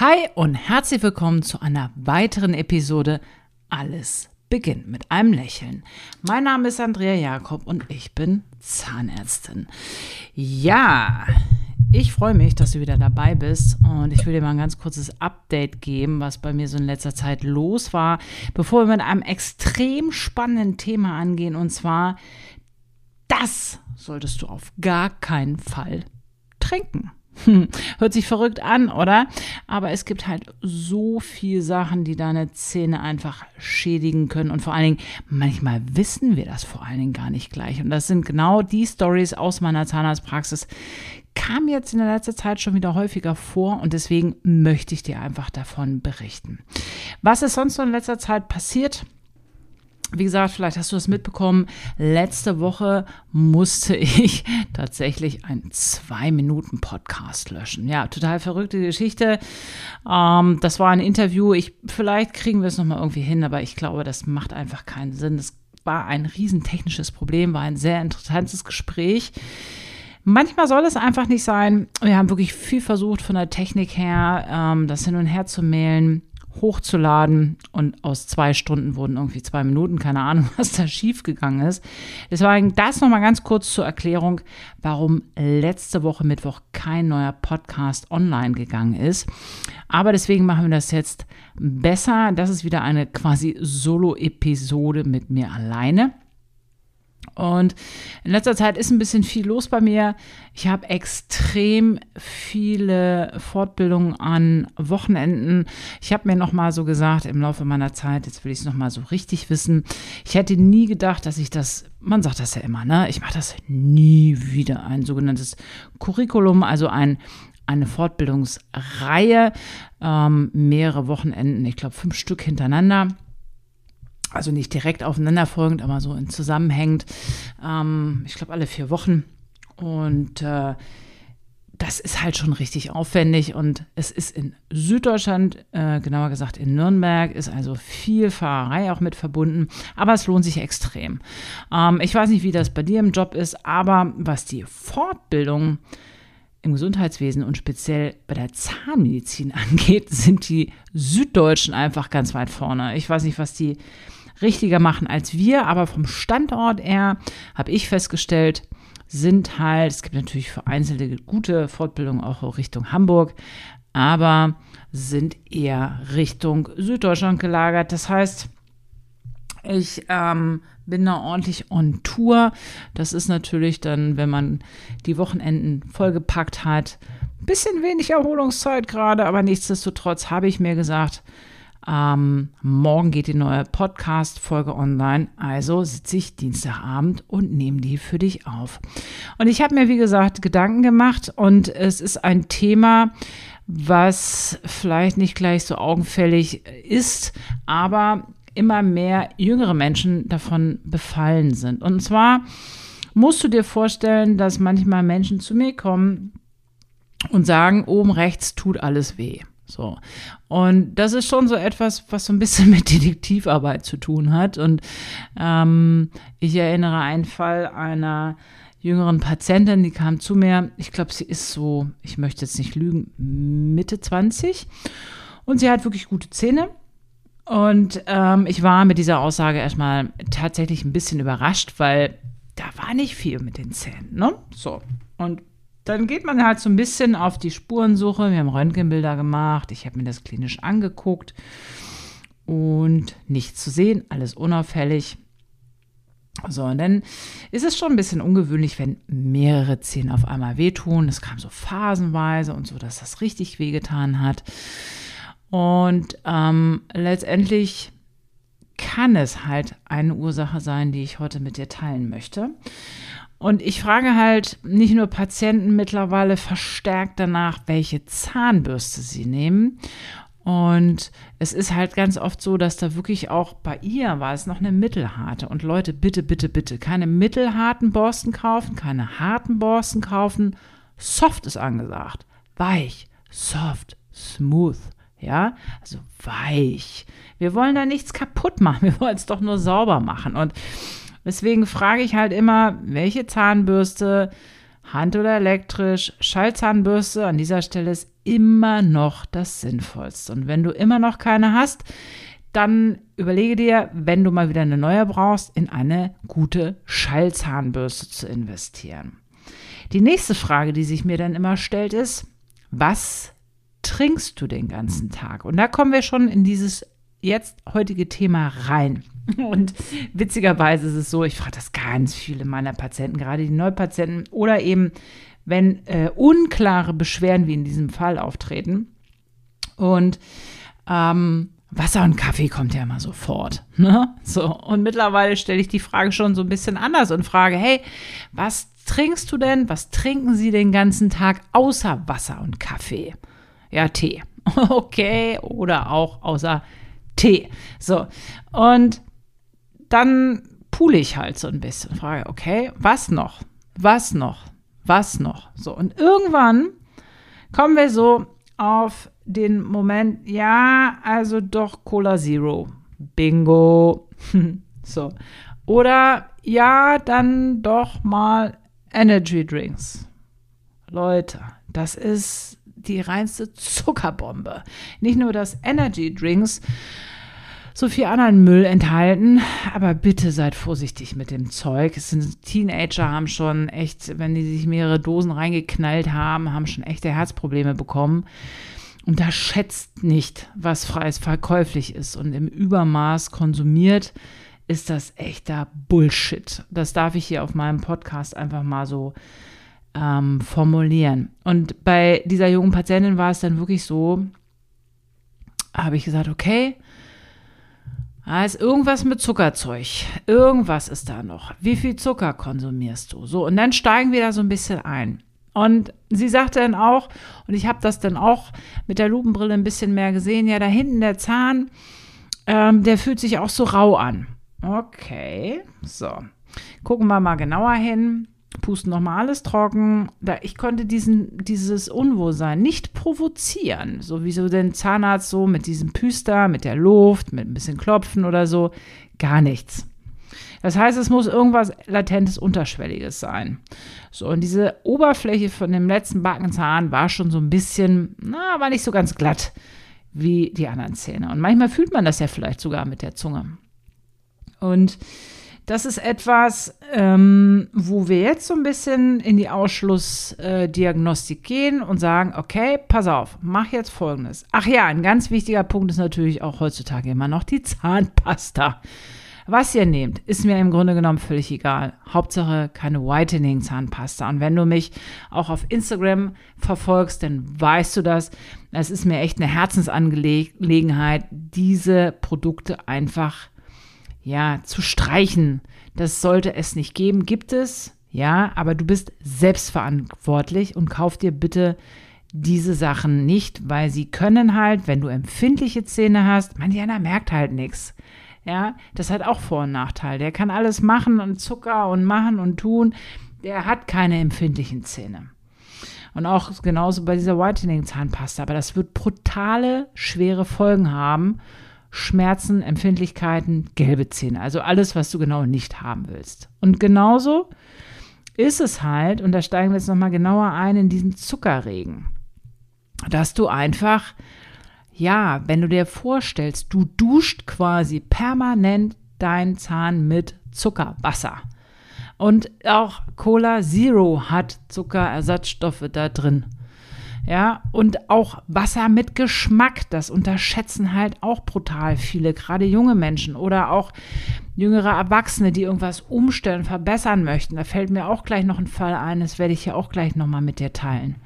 Hi und herzlich willkommen zu einer weiteren Episode Alles beginnt mit einem Lächeln. Mein Name ist Andrea Jakob und ich bin Zahnärztin. Ja, ich freue mich, dass du wieder dabei bist und ich will dir mal ein ganz kurzes Update geben, was bei mir so in letzter Zeit los war, bevor wir mit einem extrem spannenden Thema angehen und zwar das solltest du auf gar keinen Fall trinken. Hört sich verrückt an, oder? Aber es gibt halt so viele Sachen, die deine Zähne einfach schädigen können. Und vor allen Dingen, manchmal wissen wir das vor allen Dingen gar nicht gleich. Und das sind genau die Stories aus meiner Zahnarztpraxis. Kam jetzt in der letzten Zeit schon wieder häufiger vor und deswegen möchte ich dir einfach davon berichten. Was ist sonst noch in letzter Zeit passiert? Wie gesagt, vielleicht hast du das mitbekommen. Letzte Woche musste ich tatsächlich einen Zwei-Minuten-Podcast löschen. Ja, total verrückte Geschichte. Ähm, das war ein Interview. Ich, vielleicht kriegen wir es nochmal irgendwie hin, aber ich glaube, das macht einfach keinen Sinn. Das war ein riesentechnisches Problem, war ein sehr interessantes Gespräch. Manchmal soll es einfach nicht sein. Wir haben wirklich viel versucht von der Technik her, ähm, das hin und her zu mailen hochzuladen und aus zwei Stunden wurden irgendwie zwei Minuten, keine Ahnung, was da schiefgegangen ist. Deswegen das nochmal ganz kurz zur Erklärung, warum letzte Woche Mittwoch kein neuer Podcast online gegangen ist. Aber deswegen machen wir das jetzt besser. Das ist wieder eine quasi Solo-Episode mit mir alleine. Und in letzter Zeit ist ein bisschen viel los bei mir. Ich habe extrem viele Fortbildungen an Wochenenden. Ich habe mir noch mal so gesagt im Laufe meiner Zeit, jetzt will ich es noch mal so richtig wissen. Ich hätte nie gedacht, dass ich das, man sagt das ja immer, ne? Ich mache das nie wieder ein sogenanntes Curriculum, also ein eine Fortbildungsreihe, ähm, mehrere Wochenenden, ich glaube fünf Stück hintereinander also nicht direkt aufeinanderfolgend, aber so zusammenhängend. Ähm, ich glaube alle vier Wochen. Und äh, das ist halt schon richtig aufwendig und es ist in Süddeutschland, äh, genauer gesagt in Nürnberg, ist also viel Fahrerei auch mit verbunden, aber es lohnt sich extrem. Ähm, ich weiß nicht, wie das bei dir im Job ist, aber was die Fortbildung im Gesundheitswesen und speziell bei der Zahnmedizin angeht, sind die Süddeutschen einfach ganz weit vorne. Ich weiß nicht, was die richtiger machen als wir, aber vom Standort her habe ich festgestellt, sind halt, es gibt natürlich vereinzelte gute Fortbildungen auch Richtung Hamburg, aber sind eher Richtung Süddeutschland gelagert. Das heißt, ich ähm, bin da ordentlich on Tour. Das ist natürlich dann, wenn man die Wochenenden vollgepackt hat, ein bisschen wenig Erholungszeit gerade, aber nichtsdestotrotz habe ich mir gesagt, ähm, morgen geht die neue Podcast-Folge online. Also sitze ich Dienstagabend und nehme die für dich auf. Und ich habe mir, wie gesagt, Gedanken gemacht und es ist ein Thema, was vielleicht nicht gleich so augenfällig ist, aber immer mehr jüngere Menschen davon befallen sind. Und zwar musst du dir vorstellen, dass manchmal Menschen zu mir kommen und sagen, oben rechts tut alles weh. So. Und das ist schon so etwas, was so ein bisschen mit Detektivarbeit zu tun hat. Und ähm, ich erinnere einen Fall einer jüngeren Patientin, die kam zu mir. Ich glaube, sie ist so, ich möchte jetzt nicht lügen, Mitte 20. Und sie hat wirklich gute Zähne. Und ähm, ich war mit dieser Aussage erstmal tatsächlich ein bisschen überrascht, weil da war nicht viel mit den Zähnen. Ne? So. Und dann geht man halt so ein bisschen auf die Spurensuche. Wir haben Röntgenbilder gemacht. Ich habe mir das klinisch angeguckt. Und nichts zu sehen, alles unauffällig. So, und dann ist es schon ein bisschen ungewöhnlich, wenn mehrere Zähne auf einmal wehtun. Es kam so phasenweise und so, dass das richtig wehgetan hat. Und ähm, letztendlich kann es halt eine Ursache sein, die ich heute mit dir teilen möchte. Und ich frage halt nicht nur Patienten mittlerweile verstärkt danach, welche Zahnbürste sie nehmen. Und es ist halt ganz oft so, dass da wirklich auch bei ihr war es noch eine mittelharte. Und Leute, bitte, bitte, bitte, keine mittelharten Borsten kaufen, keine harten Borsten kaufen. Soft ist angesagt. Weich, soft, smooth. Ja, also weich. Wir wollen da nichts kaputt machen. Wir wollen es doch nur sauber machen. Und Deswegen frage ich halt immer, welche Zahnbürste, Hand oder elektrisch, Schallzahnbürste, an dieser Stelle ist immer noch das Sinnvollste. Und wenn du immer noch keine hast, dann überlege dir, wenn du mal wieder eine neue brauchst, in eine gute Schallzahnbürste zu investieren. Die nächste Frage, die sich mir dann immer stellt, ist, was trinkst du den ganzen Tag? Und da kommen wir schon in dieses jetzt heutige Thema rein. Und witzigerweise ist es so, ich frage das ganz viele meiner Patienten, gerade die Neupatienten oder eben, wenn äh, unklare Beschwerden wie in diesem Fall auftreten. Und ähm, Wasser und Kaffee kommt ja immer sofort. Ne? So, und mittlerweile stelle ich die Frage schon so ein bisschen anders und frage, hey, was trinkst du denn? Was trinken Sie den ganzen Tag außer Wasser und Kaffee? Ja, Tee. Okay, oder auch außer Tee. So, und dann pule ich halt so ein bisschen, frage, okay, was noch? Was noch? Was noch? So, und irgendwann kommen wir so auf den Moment, ja, also doch Cola Zero. Bingo. so. Oder ja, dann doch mal Energy Drinks. Leute, das ist die reinste Zuckerbombe. Nicht nur, dass Energy Drinks so viel anderen Müll enthalten, aber bitte seid vorsichtig mit dem Zeug. Es sind Teenager haben schon echt, wenn die sich mehrere Dosen reingeknallt haben, haben schon echte Herzprobleme bekommen. Und da schätzt nicht, was freies verkäuflich ist und im Übermaß konsumiert ist das echter Bullshit. Das darf ich hier auf meinem Podcast einfach mal so ähm, formulieren. Und bei dieser jungen Patientin war es dann wirklich so, habe ich gesagt, okay, da ist irgendwas mit Zuckerzeug. Irgendwas ist da noch. Wie viel Zucker konsumierst du? So, und dann steigen wir da so ein bisschen ein. Und sie sagte dann auch, und ich habe das dann auch mit der Lupenbrille ein bisschen mehr gesehen, ja, da hinten der Zahn, ähm, der fühlt sich auch so rau an. Okay, so. Gucken wir mal genauer hin. Pusten nochmal alles trocken. Da, ich konnte diesen, dieses Unwohlsein nicht provozieren. So wie so den Zahnarzt so mit diesem Püster, mit der Luft, mit ein bisschen Klopfen oder so. Gar nichts. Das heißt, es muss irgendwas latentes, unterschwelliges sein. So, und diese Oberfläche von dem letzten Backenzahn war schon so ein bisschen, na, war nicht so ganz glatt wie die anderen Zähne. Und manchmal fühlt man das ja vielleicht sogar mit der Zunge. Und das ist etwas, ähm, wo wir jetzt so ein bisschen in die Ausschlussdiagnostik äh, gehen und sagen, okay, pass auf, mach jetzt Folgendes. Ach ja, ein ganz wichtiger Punkt ist natürlich auch heutzutage immer noch die Zahnpasta. Was ihr nehmt, ist mir im Grunde genommen völlig egal. Hauptsache keine Whitening Zahnpasta. Und wenn du mich auch auf Instagram verfolgst, dann weißt du das. Es ist mir echt eine Herzensangelegenheit, diese Produkte einfach ja, zu streichen. Das sollte es nicht geben. Gibt es, ja, aber du bist selbstverantwortlich und kauf dir bitte diese Sachen nicht, weil sie können halt, wenn du empfindliche Zähne hast, manch einer merkt halt nichts. Ja, das hat auch Vor- und Nachteil. Der kann alles machen und Zucker und machen und tun. Der hat keine empfindlichen Zähne. Und auch genauso bei dieser Whitening-Zahnpasta. Aber das wird brutale, schwere Folgen haben. Schmerzen, Empfindlichkeiten, gelbe Zähne. Also alles, was du genau nicht haben willst. Und genauso ist es halt, und da steigen wir jetzt nochmal genauer ein, in diesen Zuckerregen, dass du einfach, ja, wenn du dir vorstellst, du duscht quasi permanent deinen Zahn mit Zuckerwasser. Und auch Cola Zero hat Zuckerersatzstoffe da drin. Ja, und auch Wasser mit Geschmack, das unterschätzen halt auch brutal viele, gerade junge Menschen oder auch jüngere Erwachsene, die irgendwas umstellen, verbessern möchten. Da fällt mir auch gleich noch ein Fall ein, das werde ich ja auch gleich nochmal mit dir teilen.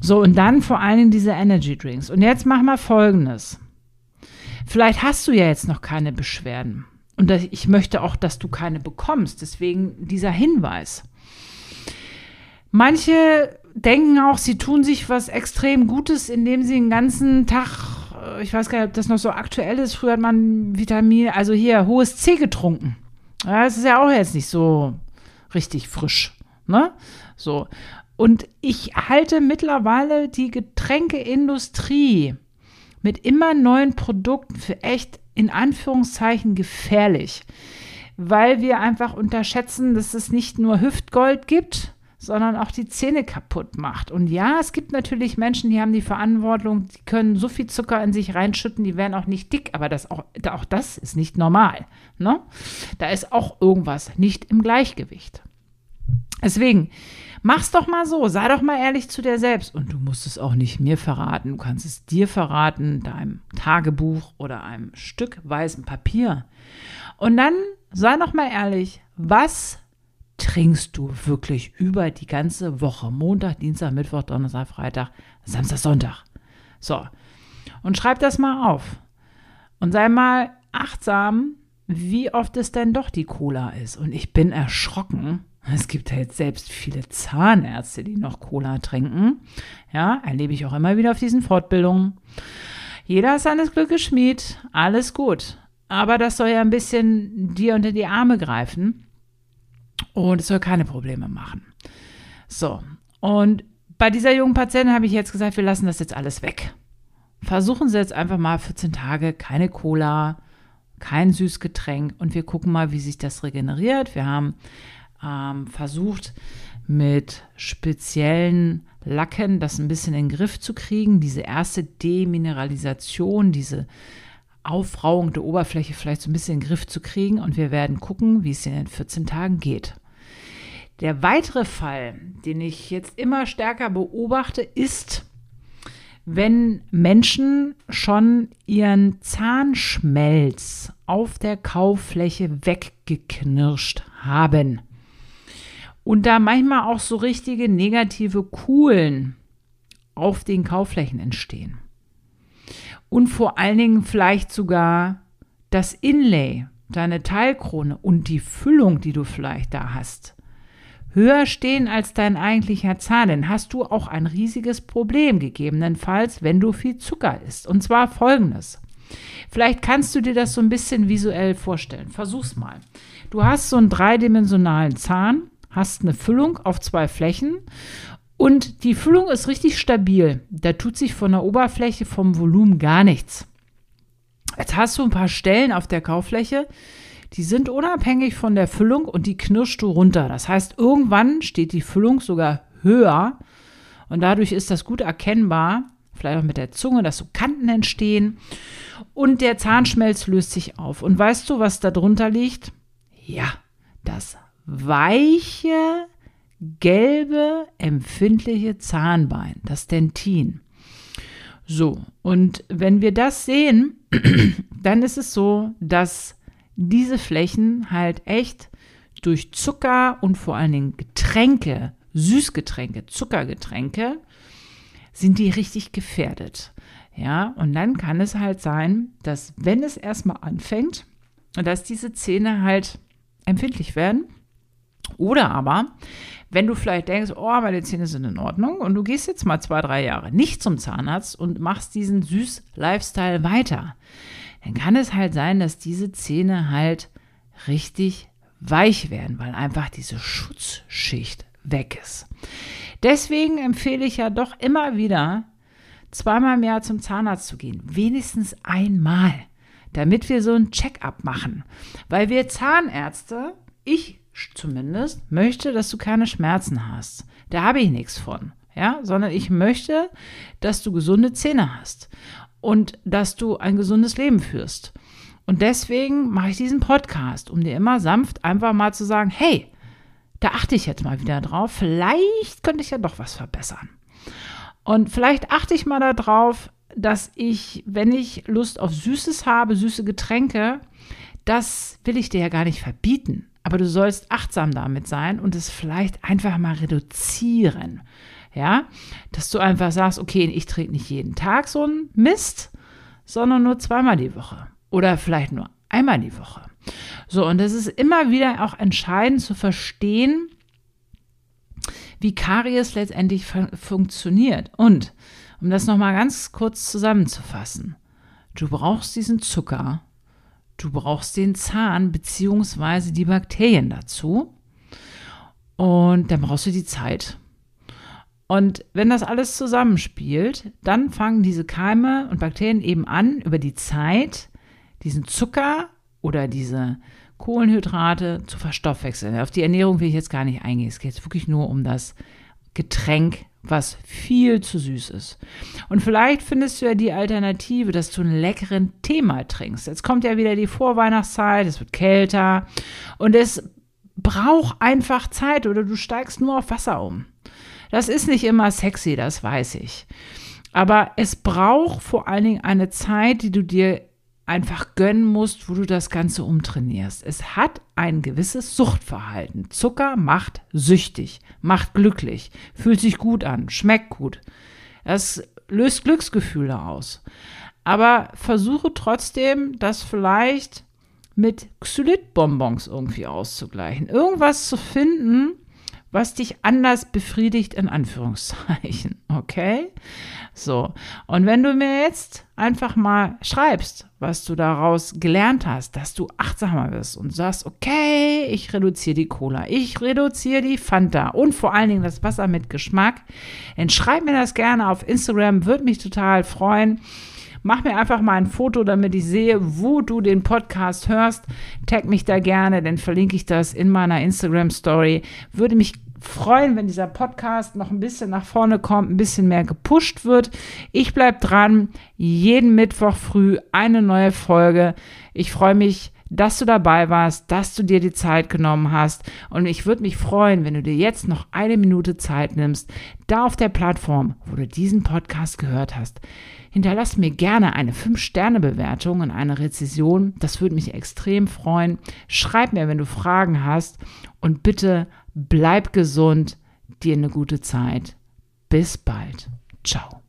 So, und dann vor allen Dingen diese Energy Drinks. Und jetzt mach mal Folgendes. Vielleicht hast du ja jetzt noch keine Beschwerden. Und ich möchte auch, dass du keine bekommst. Deswegen dieser Hinweis. Manche denken auch, sie tun sich was extrem Gutes, indem sie den ganzen Tag, äh, ich weiß gar nicht, ob das noch so aktuell ist, früher hat man Vitamin, also hier hohes C getrunken. Ja, das ist ja auch jetzt nicht so richtig frisch, ne? So. Und ich halte mittlerweile die Getränkeindustrie mit immer neuen Produkten für echt in Anführungszeichen gefährlich, weil wir einfach unterschätzen, dass es nicht nur Hüftgold gibt, sondern auch die Zähne kaputt macht. Und ja, es gibt natürlich Menschen, die haben die Verantwortung, die können so viel Zucker in sich reinschütten, die werden auch nicht dick, aber das auch, auch das ist nicht normal. Ne? Da ist auch irgendwas nicht im Gleichgewicht. Deswegen, mach's doch mal so, sei doch mal ehrlich zu dir selbst. Und du musst es auch nicht mir verraten, du kannst es dir verraten, deinem Tagebuch oder einem Stück weißem Papier. Und dann sei doch mal ehrlich, was trinkst du wirklich über die ganze Woche? Montag, Dienstag, Mittwoch, Donnerstag, Freitag, Samstag, Sonntag. So. Und schreib das mal auf. Und sei mal achtsam, wie oft es denn doch die Cola ist. Und ich bin erschrocken. Es gibt ja jetzt selbst viele Zahnärzte, die noch Cola trinken. Ja, erlebe ich auch immer wieder auf diesen Fortbildungen. Jeder ist seines Glückes Schmied. Alles gut. Aber das soll ja ein bisschen dir unter die Arme greifen. Und es soll keine Probleme machen. So, und bei dieser jungen Patientin habe ich jetzt gesagt, wir lassen das jetzt alles weg. Versuchen Sie jetzt einfach mal 14 Tage keine Cola, kein Süßgetränk und wir gucken mal, wie sich das regeneriert. Wir haben ähm, versucht, mit speziellen Lacken das ein bisschen in den Griff zu kriegen. Diese erste Demineralisation, diese Aufrauung der Oberfläche vielleicht so ein bisschen in den Griff zu kriegen und wir werden gucken, wie es in den 14 Tagen geht. Der weitere Fall, den ich jetzt immer stärker beobachte, ist, wenn Menschen schon ihren Zahnschmelz auf der Kauffläche weggeknirscht haben und da manchmal auch so richtige negative Kuhlen auf den Kaufflächen entstehen. Und vor allen Dingen vielleicht sogar das Inlay, deine Teilkrone und die Füllung, die du vielleicht da hast, höher stehen als dein eigentlicher Zahn, dann hast du auch ein riesiges Problem gegebenenfalls, wenn du viel Zucker isst. Und zwar folgendes. Vielleicht kannst du dir das so ein bisschen visuell vorstellen. Versuch's mal. Du hast so einen dreidimensionalen Zahn, hast eine Füllung auf zwei Flächen und die Füllung ist richtig stabil. Da tut sich von der Oberfläche vom Volumen gar nichts. Jetzt hast du ein paar Stellen auf der Kauffläche, die sind unabhängig von der Füllung und die knirschst du runter. Das heißt, irgendwann steht die Füllung sogar höher und dadurch ist das gut erkennbar, vielleicht auch mit der Zunge, dass so Kanten entstehen und der Zahnschmelz löst sich auf. Und weißt du, was da drunter liegt? Ja, das weiche, gelbe, empfindliche Zahnbein, das Dentin. So, und wenn wir das sehen, dann ist es so, dass diese Flächen halt echt durch Zucker und vor allen Dingen Getränke, Süßgetränke, Zuckergetränke, sind die richtig gefährdet. Ja, und dann kann es halt sein, dass wenn es erstmal anfängt, dass diese Zähne halt empfindlich werden. Oder aber, wenn du vielleicht denkst, oh, meine Zähne sind in Ordnung und du gehst jetzt mal zwei, drei Jahre nicht zum Zahnarzt und machst diesen Süß-Lifestyle weiter, dann kann es halt sein, dass diese Zähne halt richtig weich werden, weil einfach diese Schutzschicht weg ist. Deswegen empfehle ich ja doch immer wieder, zweimal im Jahr zum Zahnarzt zu gehen. Wenigstens einmal, damit wir so ein Check-up machen. Weil wir Zahnärzte, ich zumindest, möchte, dass du keine Schmerzen hast. Da habe ich nichts von. Ja, sondern ich möchte, dass du gesunde Zähne hast und dass du ein gesundes Leben führst. Und deswegen mache ich diesen Podcast, um dir immer sanft einfach mal zu sagen, hey, da achte ich jetzt mal wieder drauf. Vielleicht könnte ich ja doch was verbessern. Und vielleicht achte ich mal darauf, dass ich, wenn ich Lust auf Süßes habe, süße Getränke, das will ich dir ja gar nicht verbieten. Aber du sollst achtsam damit sein und es vielleicht einfach mal reduzieren. Ja, dass du einfach sagst, okay, ich trinke nicht jeden Tag so einen Mist, sondern nur zweimal die Woche oder vielleicht nur einmal die Woche. So, und es ist immer wieder auch entscheidend zu verstehen, wie Karies letztendlich fun funktioniert. Und um das nochmal ganz kurz zusammenzufassen, du brauchst diesen Zucker, Du brauchst den Zahn bzw. die Bakterien dazu. Und dann brauchst du die Zeit. Und wenn das alles zusammenspielt, dann fangen diese Keime und Bakterien eben an, über die Zeit diesen Zucker oder diese Kohlenhydrate zu verstoffwechseln. Auf die Ernährung will ich jetzt gar nicht eingehen. Es geht jetzt wirklich nur um das Getränk, was viel zu süß ist. Und vielleicht findest du ja die Alternative, dass du einen leckeren Tee mal trinkst. Jetzt kommt ja wieder die Vorweihnachtszeit, es wird kälter und es braucht einfach Zeit oder du steigst nur auf Wasser um. Das ist nicht immer sexy, das weiß ich. Aber es braucht vor allen Dingen eine Zeit, die du dir einfach gönnen musst, wo du das Ganze umtrainierst. Es hat ein gewisses Suchtverhalten. Zucker macht süchtig, macht glücklich, fühlt sich gut an, schmeckt gut. Das löst Glücksgefühle aus. Aber versuche trotzdem, das vielleicht mit Xylit-Bonbons irgendwie auszugleichen. Irgendwas zu finden, was dich anders befriedigt, in Anführungszeichen. Okay? So. Und wenn du mir jetzt einfach mal schreibst, was du daraus gelernt hast, dass du achtsamer bist und sagst, okay, ich reduziere die Cola, ich reduziere die Fanta und vor allen Dingen das Wasser mit Geschmack, dann schreib mir das gerne auf Instagram, würde mich total freuen. Mach mir einfach mal ein Foto, damit ich sehe, wo du den Podcast hörst. Tag mich da gerne, dann verlinke ich das in meiner Instagram Story. Würde mich freuen, wenn dieser Podcast noch ein bisschen nach vorne kommt, ein bisschen mehr gepusht wird. Ich bleibe dran. Jeden Mittwoch früh eine neue Folge. Ich freue mich, dass du dabei warst, dass du dir die Zeit genommen hast. Und ich würde mich freuen, wenn du dir jetzt noch eine Minute Zeit nimmst, da auf der Plattform, wo du diesen Podcast gehört hast. Hinterlass mir gerne eine 5-Sterne-Bewertung und eine Rezession. Das würde mich extrem freuen. Schreib mir, wenn du Fragen hast. Und bitte bleib gesund, dir eine gute Zeit. Bis bald. Ciao.